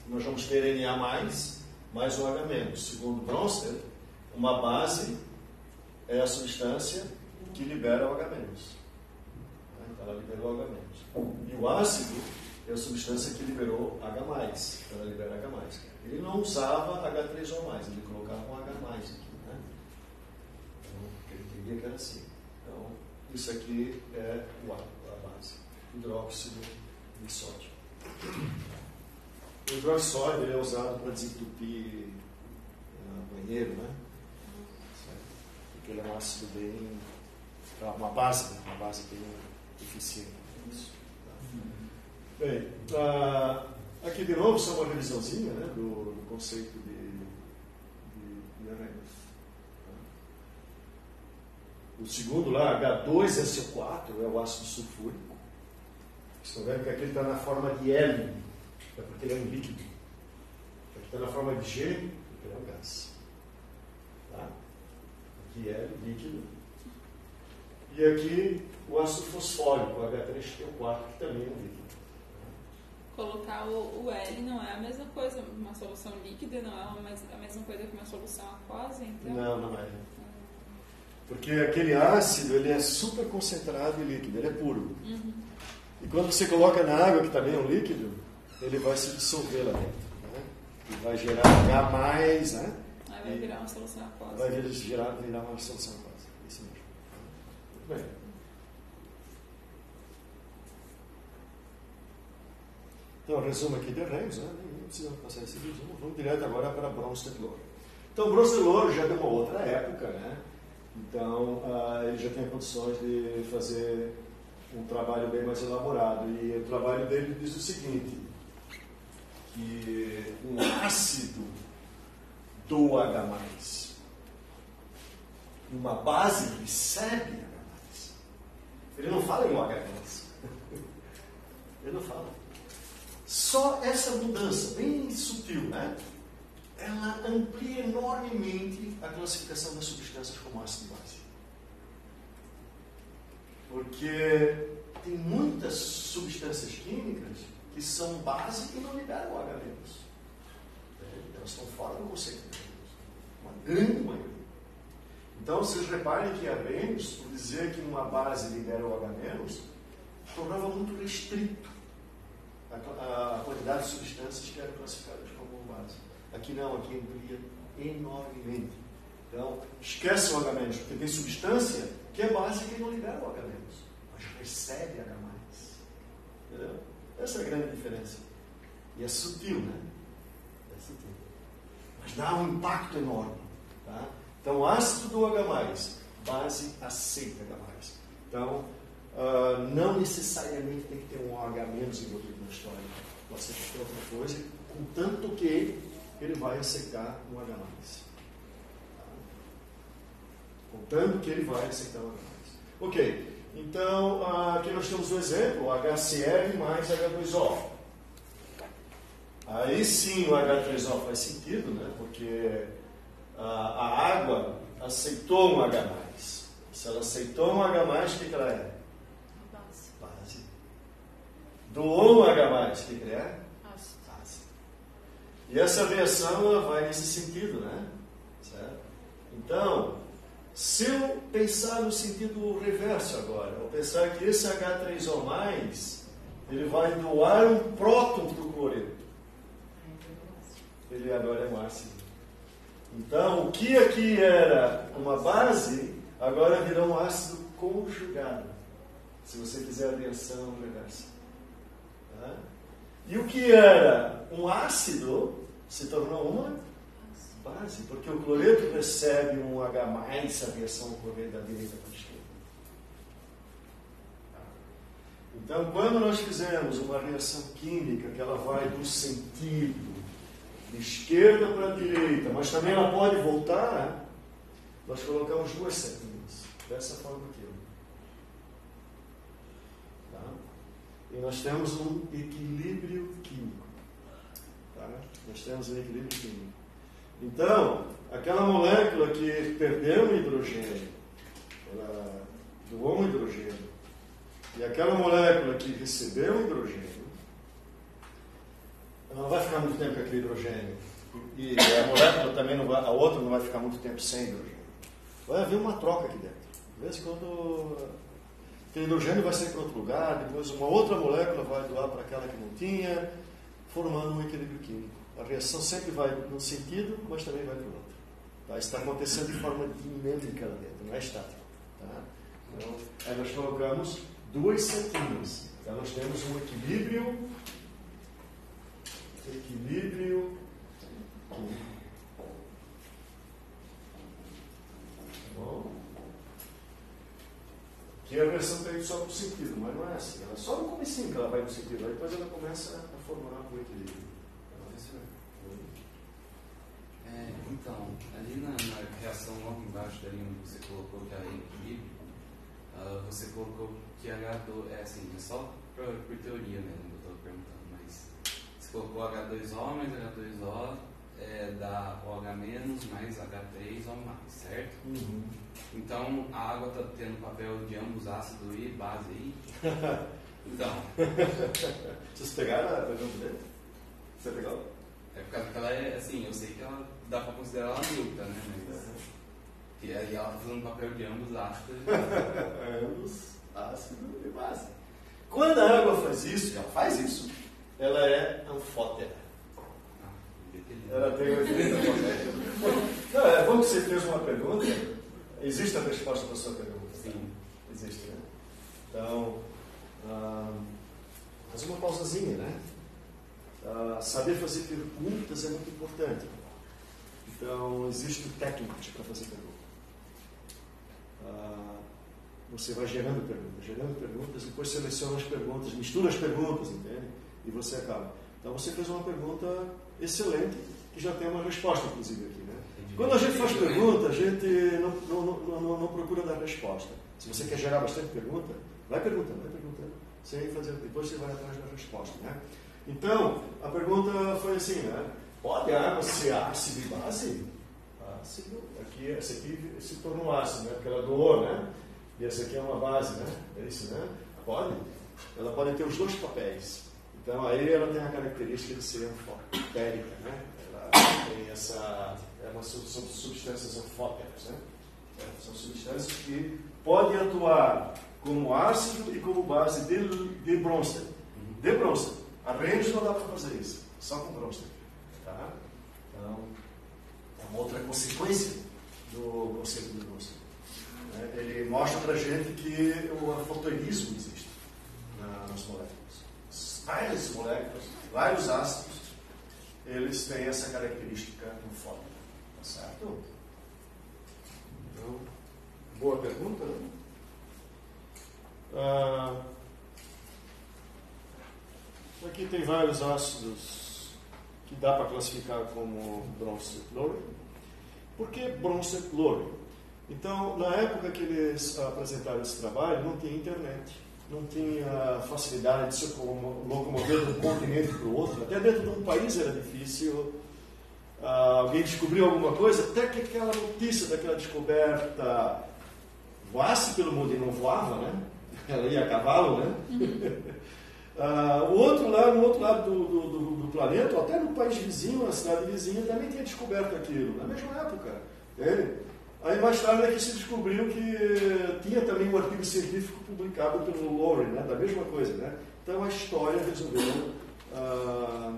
Nós vamos ter Na mais, mais OH Segundo Bronsted, uma base é a substância que libera OH menos. Então ela liberou H menos. E o ácido é a substância que liberou H então ela libera H Ele não usava H3O ele colocava um H aqui. Né? Então, ele queria que era assim. Isso aqui é o A, a base. Hidróxido de sódio. O hidroxóide é usado para desentupir uh, banheiro, né? Porque ele é um ácido bem. uma base, uma base bem eficiente. Isso. Bem, uh, aqui de novo só uma revisãozinha né, do, do conceito de Arrhenius. Tá? O segundo lá, H2SO4, é o ácido sulfúrico. Estão vendo que aqui está na forma de L, é porque ele é um líquido. Aqui está na forma de G, porque ele é um gás. Tá? Aqui é líquido. E aqui o ácido fosfórico, o H3PO4, que também é um líquido. Colocar o, o, L não é a mesma coisa, uma solução líquida não é a mesma coisa que uma solução aquosa, então? Não, não é. Porque aquele ácido ele é super concentrado e líquido, ele é puro. Uhum. E quando você coloca na água, que também é um líquido, ele vai se dissolver lá dentro. Né? E vai gerar H, né? Aí vai virar uma solução aquosa. Vai virar, virar uma solução aquosa. Isso mesmo. Muito bem. Então, resumo aqui de Reis, né? não precisa passar esse resumo. Vamos direto agora para Bronze de Louro. Então, Bronze de Louro já é de uma outra época, né? Então, uh, ele já tem condições de fazer um trabalho bem mais elaborado. E o trabalho dele diz o seguinte, que um ácido do H+, uma base recebe H+. Ele não fala em um H+. Ele não fala. Só essa mudança, bem sutil, né? Ela amplia enormemente a classificação das substâncias como ácido e base. Porque tem muitas substâncias químicas que são base e não liberam o H-. Elas estão fora do conceito de Uma grande maioria. Então, vocês reparem que a Vênus, por dizer que uma base libera o H-, tornava muito restrito a quantidade de substâncias que eram classificadas como base. Aqui não, aqui amplia enormemente. Então, esquece o H-, porque tem substância que é base que não libera o H-, mas recebe H+. Entendeu? Essa é a grande diferença. E é sutil, né? É sutil. Mas dá um impacto enorme. Tá? Então, ácido do H+, base aceita H+. Então, uh, não necessariamente tem que ter um OH envolvido na história. Pode ser qualquer outra coisa, contanto que ele vai aceitar um H+. Contanto que ele vai aceitar um H+. Ok, então uh, aqui nós temos um exemplo, HCl mais H2O. Aí sim o H3O faz sentido, né? porque uh, a água aceitou um H+. Se ela aceitou um H+, o que, que ela é? doou um H+, o que, que é? E essa reação ela vai nesse sentido, né? Certo? Então, se eu pensar no sentido reverso agora, eu pensar que esse H3O+, ele vai doar um próton para o cloreto. Ele agora é ácido. Então, o que aqui era uma base, agora virou um ácido conjugado. Se você fizer a reação reversa. Né? E o que era um ácido se tornou uma base, porque o cloreto recebe um H a reação ocorrer da direita para a esquerda. Então, quando nós fizemos uma reação química que ela vai do sentido de esquerda para a direita, mas também ela pode voltar, nós colocamos duas setinhas, dessa forma aqui. Tá? E nós temos um equilíbrio químico. Tá? Nós temos um equilíbrio químico. Então, aquela molécula que perdeu o hidrogênio, ela doou um hidrogênio, e aquela molécula que recebeu o hidrogênio, ela não vai ficar muito tempo com aquele hidrogênio. E a molécula também não vai, a outra não vai ficar muito tempo sem hidrogênio. Vai haver uma troca aqui dentro. De vez em quando aquele hidrogênio vai ser para outro lugar, depois uma outra molécula vai doar para aquela que não tinha, formando um equilíbrio químico. A reação sempre vai num sentido, mas também vai para o outro. Tá? Isso está acontecendo de forma dinâmica lá dentro, não é estático. Tá? Então, aí nós colocamos duas setinhas. Então, nós temos um equilíbrio, equilíbrio químico. Tá bom? Que a versão indo só para o sentido, mas não é assim. Ela é só no começo que ela vai no sentido, aí depois ela começa a formar o equilíbrio. É, então, ali na, na reação logo embaixo da linha onde você colocou que é equilíbrio, uh, você colocou que H2, é assim, é só por, por teoria mesmo que eu estou perguntando, mas você colocou H2O mais H2O é, dá OH- mais H3O+, certo? Uhum. Então, a água está tendo papel de ambos ácido e base aí? Então, Vocês pegaram a pergunta dele? Você pegou? é por causa que ela é, assim, eu sei que ela dá para considerar ela neutra, né? Mas, que aí ela está fazendo papel de ambos ácidos e. Ambos ácido e base. Quando a água faz isso, ela faz isso, ela é anfótera. Ela tem um anfótera. Não, é bom que você fez uma pergunta. Existe a resposta para a sua pergunta? Sim. Existe, né? Então, ah, faz uma pausazinha, né? Ah, saber fazer perguntas é muito importante. Então, existe técnico para fazer pergunta. Ah, você vai gerando perguntas, gerando perguntas, depois seleciona as perguntas, mistura as perguntas, entende? E você acaba. Então, você fez uma pergunta excelente, que já tem uma resposta, inclusive, aqui, né? Quando a gente faz pergunta, a gente não, não, não, não, não procura dar resposta. Se você quer gerar bastante pergunta, vai perguntando, vai perguntando, sem fazer, depois você vai atrás da resposta, né? Então, a pergunta foi assim, né? Pode a água ser ácido e base? Ácido, aqui, essa aqui se tornou ácido, né? Porque ela doou, né? E essa aqui é uma base, né? É isso, né? Pode. Ela pode ter os dois papéis. Então, aí ela tem a característica de ser anfotérica, né? Ela tem essa... É uma, são substâncias anfóteras, né? É, são substâncias que podem atuar como ácido e como base de, de Bronsted. De Bronsted. A range não dá para fazer isso, só com Bronsted. Tá? Então, é uma outra consequência do conceito de Bronsted. Né? Ele mostra para a gente que o anfoterismo existe na- nas moléculas. Várias moléculas, vários ácidos, eles têm essa característica anfótica. Tá certo? Então, boa pergunta, né? Ah, aqui tem vários ácidos que dá para classificar como bronze chlorine. Por que bronze chlorine? Então, na época que eles apresentaram esse trabalho, não tinha internet, não tinha facilidade de se locomo- locomover de um continente para o outro. Até dentro de um país era difícil. Ah, alguém descobriu alguma coisa, até que aquela notícia daquela descoberta voasse pelo mundo e não voava, né? Ela ia a cavalo, né? Ah, o outro lado, no outro lado do, do, do- planeta, ou até no país vizinho, na cidade vizinha, também tinha descoberto aquilo, na mesma época. entende? Aí mais tarde é que se descobriu que tinha também um artigo científico publicado pelo Lowry, né? da mesma coisa. Né? Então a história resolveu ah,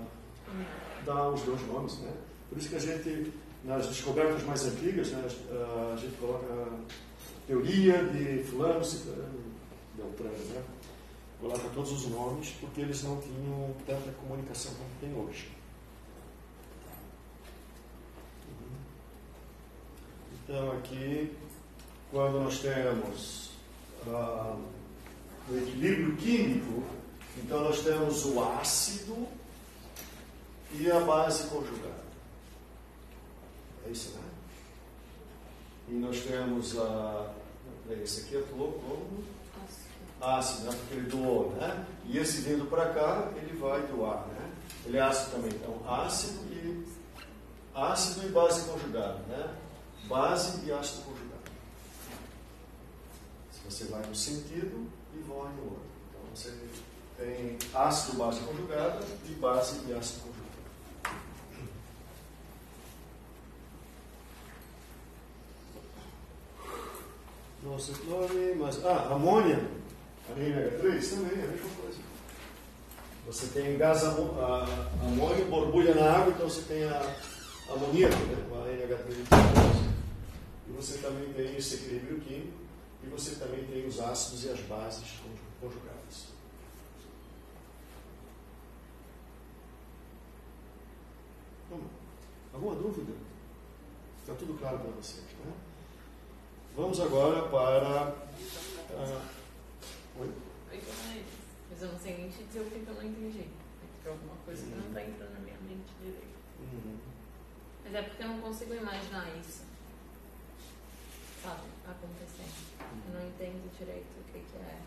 dar os dois nomes. Né? Por isso que a gente, nas descobertas mais antigas, né, a gente coloca teoria de fulano, ciclano, beltrano, né? Coloca todos os nomes, porque eles não tinham tanta comunicação como tem hoje. Então, aqui, quando nós temos ah, o equilíbrio químico, então nós temos o ácido e a base conjugada. É isso, né? E nós temos a. Esse aqui atuou como ácido, né? porque ele doou, né? E esse vindo para cá, ele vai doar, né? Ele é ácido também. Então, ácido e ácido e base conjugada, né? Base e ácido conjugado. Você vai no sentido e vai no outro. Então, você tem ácido, base conjugada e base e ácido conjugado. Nossa, nome, mas. Ah, amônia, NH3 também é a mesma coisa. Você tem gás amônio, borbulha na água, então você tem a amoníaco, né, a NH3. E você também tem esse equilíbrio químico, e você também tem os ácidos e as bases conjugadas. Vamos. Alguma dúvida? Está tudo claro para vocês, né? Vamos agora para. Uh, oi? Mas eu não sei nem te dizer o que eu não entendi. Tem alguma coisa que não está entrando na minha mente direito. Uhum. Mas é porque eu não consigo imaginar isso. Sabe? Acontecendo. Eu não entendo direito o que, que é.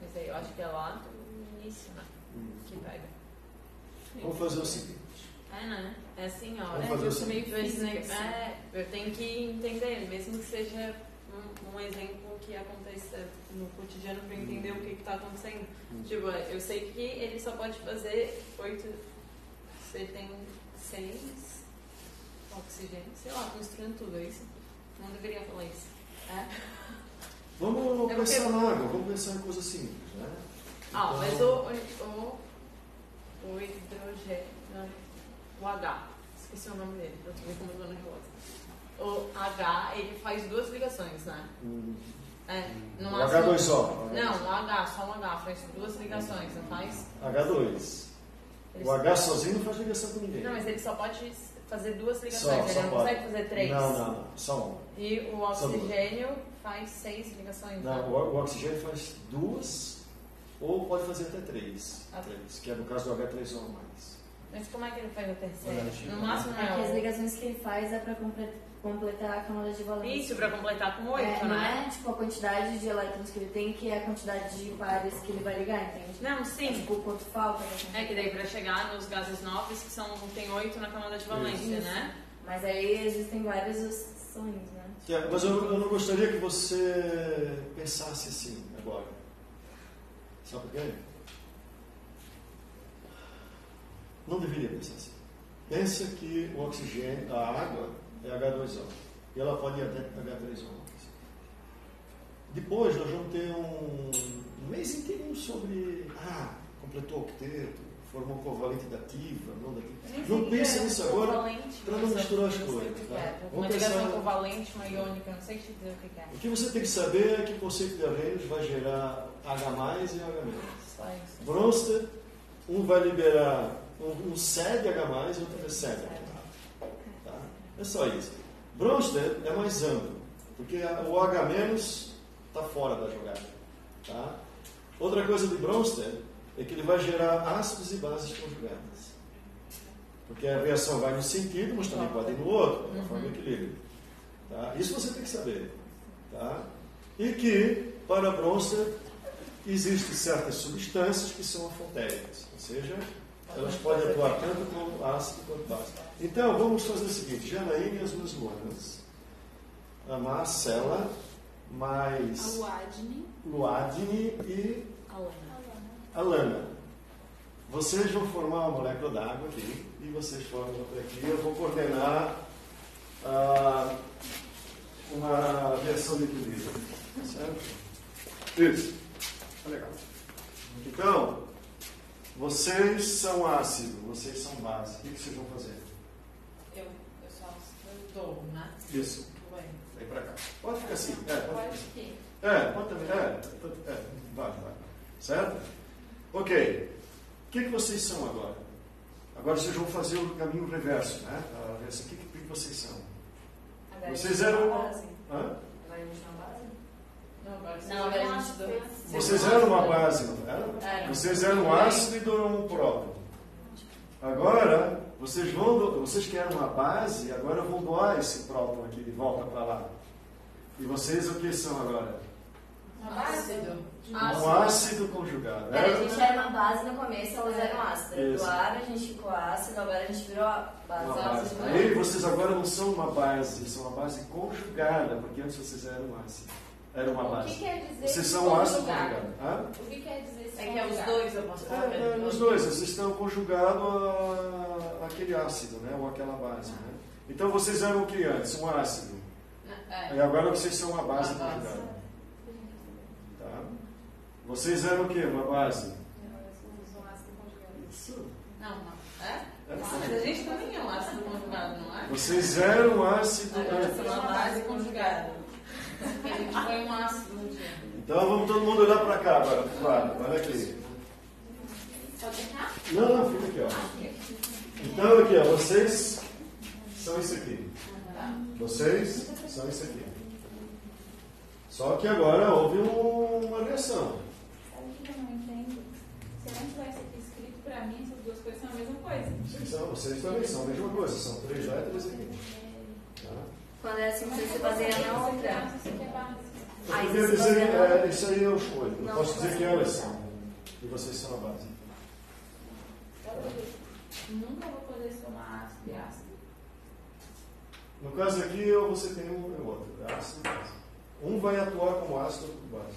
Mas aí eu acho que é lá do início, né? Uhum. Que pega. Vamos fazer o seguinte. É, né? É assim, ó. Vamos É, fazer eu o meio seguinte. física. Física, É, eu tenho que entender, mesmo que seja um, um exemplo que aconteça no cotidiano para entender o que está acontecendo. Hum. Tipo, eu sei que ele só pode fazer oito. Você tem seis oxigênio, sei lá, construindo tudo, é isso? Não deveria falar isso. É? Vamos É pensar na água, vamos pensar em coisas simples, né? Ah, Então, mas o, o, o, hidrogênio, o H, esqueci o nome dele, eu vendo como tô nervosa. O H, ele faz duas ligações, né? hum, É, no o máximo. H2O. Não, o H, só um H, faz duas ligações, não faz? H2. Ele O H sozinho não faz ligação com ninguém. Não, mas ele só pode fazer duas Só, ligações, só ele não pode. consegue fazer três. Não, não, não. Só uma. E o Só oxigênio faz seis ligações. Não, né? o, o oxigênio faz duas ou pode fazer até três. Ah. três que é no caso do H3O mais. Mas como é que ele faz a terceira? Olha, No máximo É que as não é ligações que ele faz é para completar a camada de valência. Isso, pra completar com oito, É, não né? é tipo a quantidade de elétrons que ele tem, que é a quantidade de pares que ele vai ligar, entende? Não, É sim. tipo quanto falta. né? É que daí pra chegar nos gases nobres, que são, tem oito na camada de valência, Isso. né? Mas aí existem várias opções, né? É, mas eu, eu não gostaria que você pensasse assim agora. Sabe por quê? Não deveria pensar assim. Pensa que o oxigênio, a água, é H2O. E ela pode ir até H3O. Depois nós vamos ter um, um mês inteiro sobre. Ah, completou o octeto, formou covalente dativa, não dativa. Não pensa nisso agora para não misturar as coisas. Tá? Uma Vamos ligação covalente, uma iônica, não sei te dizer o que é. O que você tem que saber é que o conceito de Arrhenius vai gerar H e H-. Bronsted, um vai liberar, um, um cede H e outro recebe H. É só isso. Bronsted é mais amplo, porque o H- está fora da jogada. Tá? Outra coisa de Bronsted é que ele vai gerar ácidos e bases conjugadas. Porque a reação vai num sentido, mas também pode ir no outro, de uma forma equilíbrio. Tá? Isso você tem que saber. Tá? E que, para Bronsted, existem certas substâncias que são afotéricas, ou seja, elas podem atuar tanto como ácido quanto base. Então, vamos fazer o seguinte: Janaína e as duas Luanas, a Marcela, A mais Luadne. Luadne e Alana. a Lana. Vocês vão formar uma molécula d'água aqui e vocês formam outra aqui. Eu vou coordenar ah, uma reação de equilíbrio. Certo? Isso. Tá legal. Então, vocês são ácido, vocês são base. O que vocês vão fazer? Eu, eu só eu dou, né? Isso. Bem. Vem pra cá. Pode ficar assim. É, pode ficar assim. que. É, pode também. É, pode- é, vai, vai. Certo? Ok. O que, que vocês são agora? Agora vocês vão fazer o caminho reverso, né? A reverso. O que, que, que vocês são? Vocês eram-. Hã? Agora a gente tem uma base? Não, agora a gente Vocês eram uma base, não? Era. Vocês eram um ácido e um próton. Agora, vocês vão do- vocês que eram uma base, agora vão doar esse próton aqui de volta para lá. E vocês o que são agora? Ácido. Um ácido conjugado. Pera, a gente era uma base no começo, elas eram ácidas. Doaram, a gente ficou ácido, agora a gente virou a base. uma base. ácido. Aí vocês agora não são uma base, são uma base conjugada, porque antes vocês eram ácido. Era uma O que base. quer dizer Vocês são um ácido conjugado? conjugado. Hã? O que quer dizer se É que é os conjugado? dois, eu posso falar. É, é, nos dois, vocês estão conjugados a- àquele ácido, né? Ou aquela base, né? Então vocês eram o que antes? Um ácido. É. E agora vocês são uma base Uma base. conjugada. Tá? Vocês eram o que? Uma base? Isso. Não, não. É? É. Mas a gente também é um ácido conjugado, não é? Vocês eram ácido Agora antes. são uma base conjugada. Porque a gente foi um ácido no dia. Então vamos todo mundo olhar para cá agora, lado. Olha aqui. Pode ficar? Não, não, fica aqui, ó. Então aqui, ó, vocês são isso aqui. Vocês são isso aqui. Só que agora houve um- uma reação. Sabe o que eu não entendo? Se não tivesse aqui escrito pra mim, essas duas coisas são a mesma coisa. Vocês, são, vocês também são a mesma coisa, são três letras aqui. Tá? Quando é assim, você se baseia na outra. É. Eu Ah, dizer, você não- é, isso aí eu escolho. Eu Não, posso dizer que elas são. E vocês são a base. Nunca vou poder somar ácido e ácido. No caso aqui, ou você tem um e o outro. é Ácido e base. Um vai atuar como ácido, outro como base.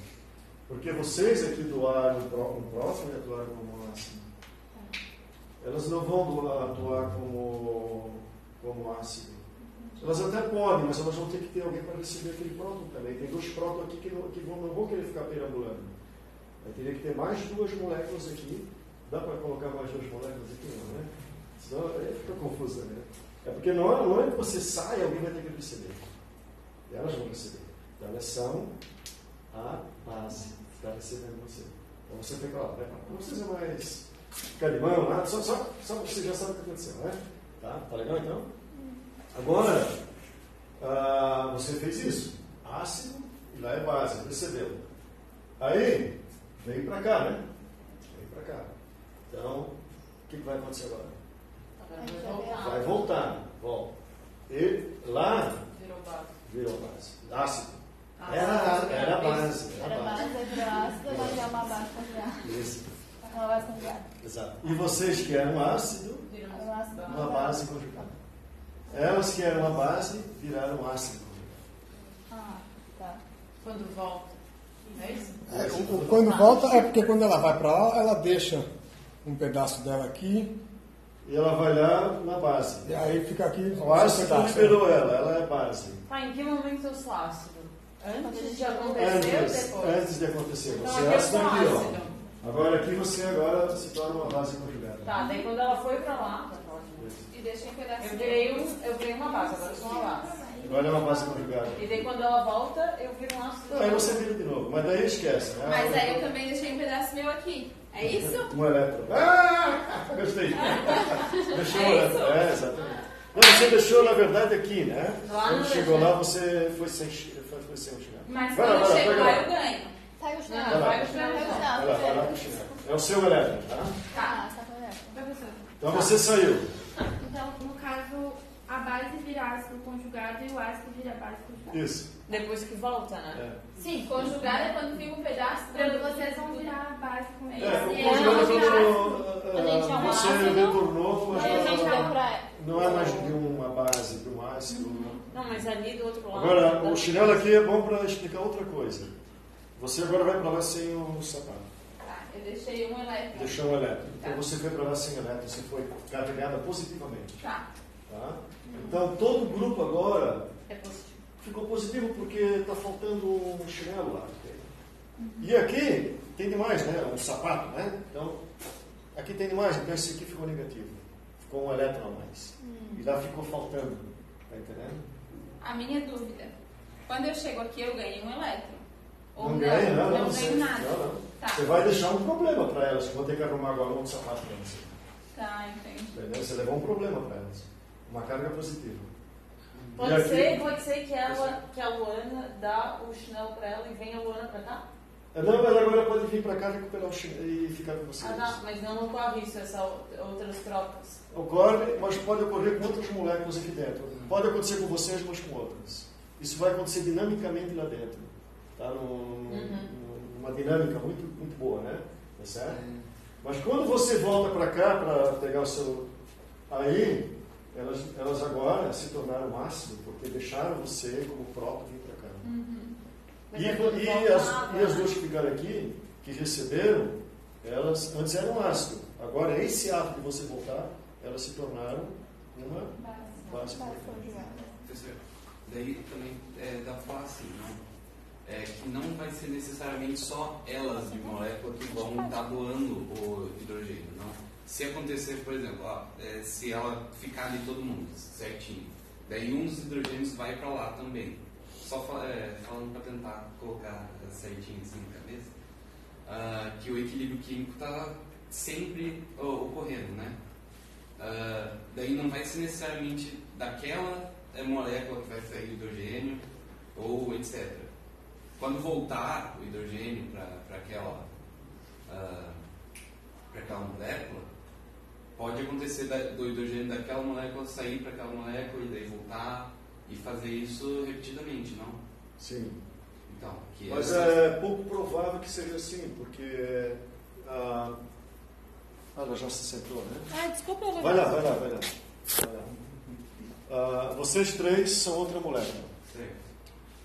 Porque vocês aqui doaram um pró- um próximo e atuaram como ácido. Elas não vão atuar como, como ácido. Elas até podem, mas elas vão ter que ter alguém para receber aquele próton também. Tem dois prótons aqui que, não, que vão, não vão querer ficar perambulando. Aí teria que ter mais duas moléculas aqui. Dá para colocar mais duas moléculas aqui, não, né? Senão aí fica confuso, né? É porque não é que você sai, alguém vai ter que receber. E elas vão receber. Então elas são a base que está recebendo você. Então você fica lá, né? não precisa mais ficar de mão, nada, só, só, só você já sabe o que aconteceu, né? Tá, tá legal então? Agora, ah, você fez isso. Ácido e lá é base, recebeu. Aí, vem para cá, né? Vem para cá. Então, o que, vai acontecer agora? Vai voltar. Vai voltar, volta. E lá Virou base. virou base. Ácido. Era, era a base. Era Era a base. virou ácido, mas é uma base conjugada. Isso, É uma base conjugada. exato. E vocês que eram ácido, ácido uma base conjugada. Elas que eram uma base, viraram ácido. Ah, tá. Quando volta. É isso? É, o- o- quando volta é porque quando ela vai para lá, ela deixa um pedaço dela aqui, E ela vai lá na base. e aí fica aqui O ácido pedaço. liberou ela, ela é base. Tá, em que momento eu sou ácido? Antes de Antes, acontecer ou depois? antes de acontecer. Então Você aqui é ácido aqui, ácido. ó. Agora aqui você agora se torna uma base conjugada. Tá, daí quando ela foi pra lá, Pedacinho. eu virei, um, eu virei uma base, agora eu sou uma base. Agora é uma base conjugada. E daí quando ela volta, eu viro um ácido. Não, aí você vira de novo, mas daí esquece. né? Mas aí eu também deixei um pedaço meu aqui. É isso? Um elétron. Ah! Gostei. Deixou um elétron. É, exatamente. Não, você deixou, na verdade, aqui, né? Lá Quando não chegou lá, você foi sem, foi, sem o chinelo. Mas Vai lá, quando eu vai lá, chego lá, lá. eu ganho. Sai o Não, chinelo. Vai lá. vai pro final. Vai o Vai lá, vai lá chinelo. com o chinelo. É o seu elétron, tá? Ah, tá com essa. Professor. Então você saiu. Então, no caso, a base vira ácido conjugado e o ácido vira base conjugada. Isso. Depois que volta, né? É. Sim, conjugada é quando fica um pedaço. Quando vocês vão virar a base É, conjugada. o E conjugado aí, quando A gente é uma você retornou, Aí a gente já deu pra não é mais de uma base, de um ácido. Não, mas ali do outro lado. Agora, o chinelo aqui é bom para explicar outra coisa. Você agora vai para lá sem o sapato. Eu deixei um elétron. Deixou um elétron. Então Tá. você foi para lá sem elétron, você foi carregada positivamente. Tá. Tá? Então todo o grupo agora É positivo. ficou positivo porque está faltando um chinelo lá. E aqui tem demais, né? Um sapato, né? Então aqui tem demais, então esse aqui ficou negativo. Ficou um elétron a mais. E lá ficou faltando. Tá entendendo? A minha dúvida. Quando eu chego aqui, eu ganho um elétron. Ou não não, não. não você, ganho nada. não, não. Tá. Você vai deixar um problema para elas, que vão ter que arrumar agora um outro sapato para você. Tá, entendi. Entendeu? Você levou um problema para elas. Uma carga positiva. Pode aqui- ser, pode ser que, ela, que a Luana dá o chinelo pra ela e vem a Luana pra cá? Não, mas agora pode vir para cá recuperar o chinelo e ficar com vocês. Ah, não, mas não ocorre isso, essas outras trocas. Ocorre, mas pode ocorrer com outras moléculas aqui dentro. Pode acontecer com vocês, mas com outras. Isso vai acontecer dinamicamente lá dentro. Tá? Num- Uhum. Numa dinâmica muito, muito boa, né? Tá certo? Mas quando você volta para cá para pegar o seu. Aí, elas, elas agora se tornaram ácido, porque deixaram você como próprio vir para cá. Mas E, é e as, e as duas que ficaram aqui, que receberam, elas antes eram ácido. Agora, esse ato de você voltar, elas se tornaram uma base. Daí também é, assim, não? É, que não vai ser necessariamente só elas de molécula que vão estar doando o hidrogênio, não? Se acontecer, por exemplo, ó, é, se ela ficar ali todo mundo certinho, daí um dos hidrogênios vai para lá também. Só é, falando para tentar colocar certinho assim na cabeça, ah, que o equilíbrio químico está sempre ocorrendo, né? Ah, daí não vai ser necessariamente daquela é, molécula que vai sair hidrogênio ou etc. Quando voltar o hidrogênio para aquela, ah, pra aquela molécula, pode acontecer da- do hidrogênio daquela molécula sair para aquela molécula e daí voltar e fazer isso repetidamente, não? Sim. Então, que Mas essa- é pouco provável que seja assim, porque. Ah, ah, ela já se sentou, né? Ai, desculpa, eu Vai lá, vai lá, vai lá. Vai lá. Ah, vocês três são outra molécula. Certo.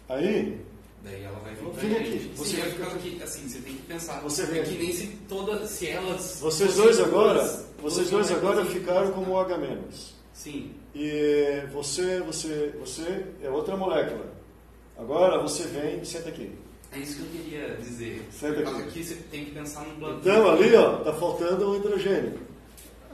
Aí, Daí ela vai vir Vem pra gente. aqui, Sim, você vai fica- ficar aqui, assim, você tem que pensar. Você vem é que aqui. nem se todas, se elas... vocês dois agora, vocês dois agora moléculas- ficaram como H-. Sim, E você, você, você é outra molécula. Agora você vem, senta aqui. é isso que eu queria dizer. Senta aqui. que você tem que pensar no plano. Então ali, ó, tá faltando um hidrogênio.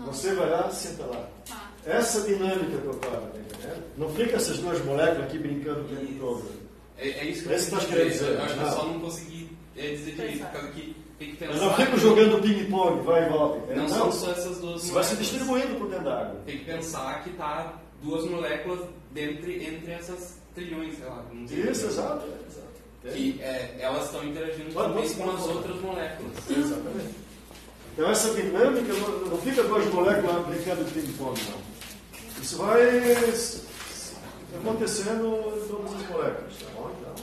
Você vai lá, senta lá. Tá. Essa dinâmica que eu falo, entendendo? Não fica essas duas moléculas aqui brincando o tempo todo. É, é isso que eu Esse queria tá querendo dizer. dizer, Eu acho que eu não. só não consegui é, dizer direito, por causa que tem que pensar... Eu não fico jogando ping-pong, vai e volta. entendeu? Não são só essas duas Você vai se distribuindo por dentro da água. Tem que pensar que tá duas moléculas dentro, entre essas trilhões, sei lá. não sei Isso, é. exato. exato. Que é, elas estão interagindo Pode, também com as outras moléculas. Exatamente. Então essa dinâmica não, não fica duas moléculas brincando de ping-pong, não. Isso vai acontecendo em todas as moléculas, tá bom? Então,